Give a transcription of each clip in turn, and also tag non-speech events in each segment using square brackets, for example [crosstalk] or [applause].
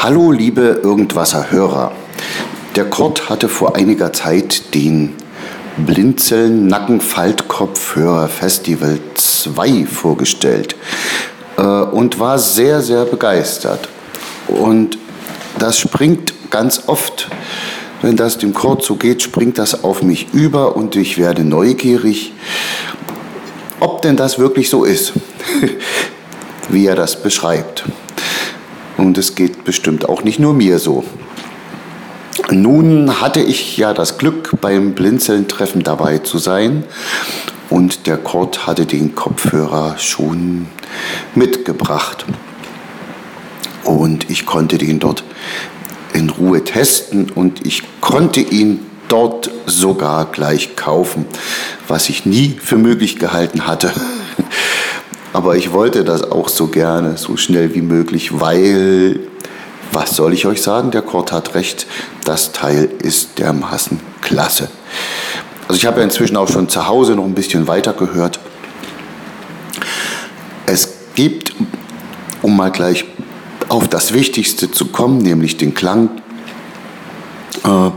Hallo liebe Irgendwasser Hörer. Der Kurt hatte vor einiger Zeit den Blinzeln Nackenfaltkopfhörer Festival 2 vorgestellt äh, und war sehr, sehr begeistert. Und das springt ganz oft, wenn das dem Kurt so geht, springt das auf mich über und ich werde neugierig, ob denn das wirklich so ist, [laughs] wie er das beschreibt. Und es geht bestimmt auch nicht nur mir so. Nun hatte ich ja das Glück, beim Blinzeln-Treffen dabei zu sein. Und der Kurt hatte den Kopfhörer schon mitgebracht. Und ich konnte den dort in Ruhe testen und ich konnte ihn dort sogar gleich kaufen, was ich nie für möglich gehalten hatte. Aber ich wollte das auch so gerne, so schnell wie möglich, weil, was soll ich euch sagen, der Kurt hat recht, das Teil ist dermaßen klasse. Also ich habe ja inzwischen auch schon zu Hause noch ein bisschen weiter gehört. Es gibt, um mal gleich auf das Wichtigste zu kommen, nämlich den Klang, äh,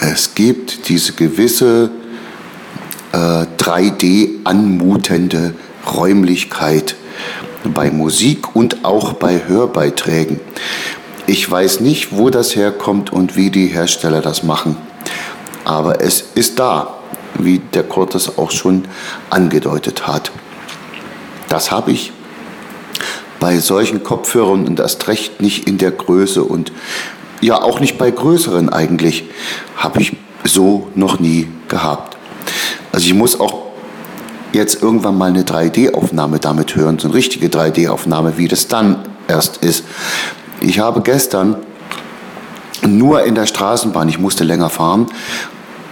es gibt diese gewisse äh, 3D anmutende Räumlichkeit bei Musik und auch bei Hörbeiträgen. Ich weiß nicht, wo das herkommt und wie die Hersteller das machen, aber es ist da, wie der Kurt das auch schon angedeutet hat. Das habe ich bei solchen Kopfhörern und erst recht nicht in der Größe und ja auch nicht bei größeren eigentlich, habe ich so noch nie gehabt. Also ich muss auch jetzt irgendwann mal eine 3D-Aufnahme damit hören, so eine richtige 3D-Aufnahme, wie das dann erst ist. Ich habe gestern nur in der Straßenbahn, ich musste länger fahren,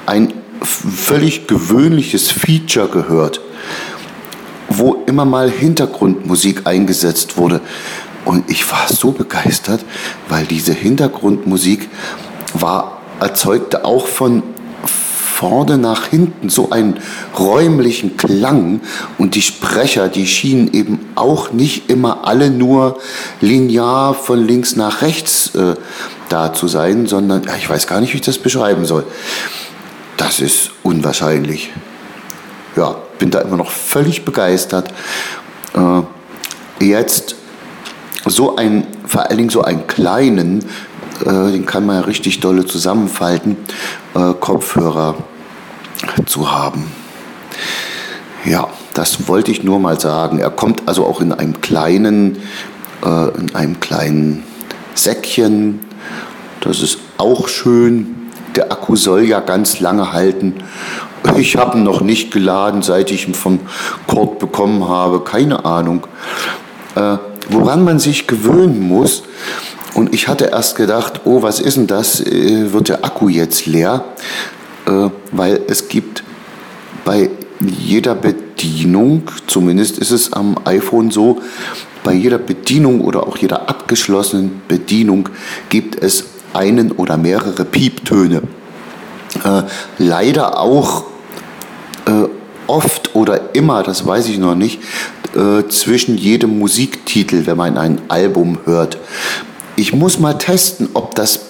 ein völlig gewöhnliches Feature gehört, wo immer mal Hintergrundmusik eingesetzt wurde. Und ich war so begeistert, weil diese Hintergrundmusik war, erzeugte auch von vorne nach hinten so einen räumlichen Klang und die Sprecher, die schienen eben auch nicht immer alle nur linear von links nach rechts äh, da zu sein, sondern ja, ich weiß gar nicht, wie ich das beschreiben soll. Das ist unwahrscheinlich. Ja, bin da immer noch völlig begeistert. Äh, jetzt so ein, vor allen Dingen so einen kleinen, äh, den kann man ja richtig dolle zusammenfalten, äh, Kopfhörer zu haben. Ja, das wollte ich nur mal sagen. Er kommt also auch in einem kleinen, äh, in einem kleinen Säckchen. Das ist auch schön. Der Akku soll ja ganz lange halten. Ich habe ihn noch nicht geladen, seit ich ihn vom Kurt bekommen habe. Keine Ahnung. Äh, woran man sich gewöhnen muss, und ich hatte erst gedacht, oh, was ist denn das? Äh, wird der Akku jetzt leer? Äh, weil es gibt bei jeder Bedienung, zumindest ist es am iPhone so, bei jeder Bedienung oder auch jeder abgeschlossenen Bedienung gibt es einen oder mehrere Pieptöne. Äh, leider auch äh, oft oder immer, das weiß ich noch nicht, äh, zwischen jedem Musiktitel, wenn man ein Album hört. Ich muss mal testen, ob das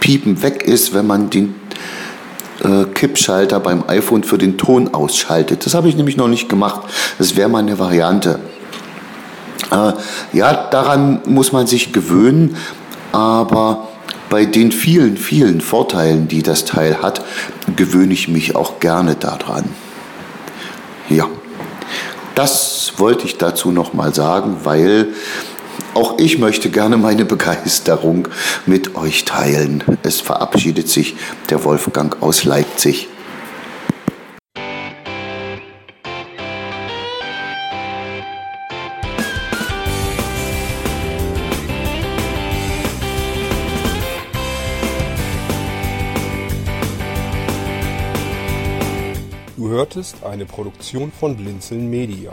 Piepen weg ist, wenn man den äh, Kippschalter beim iPhone für den Ton ausschaltet. Das habe ich nämlich noch nicht gemacht. Das wäre mal eine Variante. Äh, ja, daran muss man sich gewöhnen, aber bei den vielen, vielen Vorteilen, die das Teil hat, gewöhne ich mich auch gerne daran. Ja, das wollte ich dazu noch mal sagen, weil auch ich möchte gerne meine Begeisterung mit euch teilen. Es verabschiedet sich der Wolfgang aus Leipzig. Du hörtest eine Produktion von Blinzeln Media.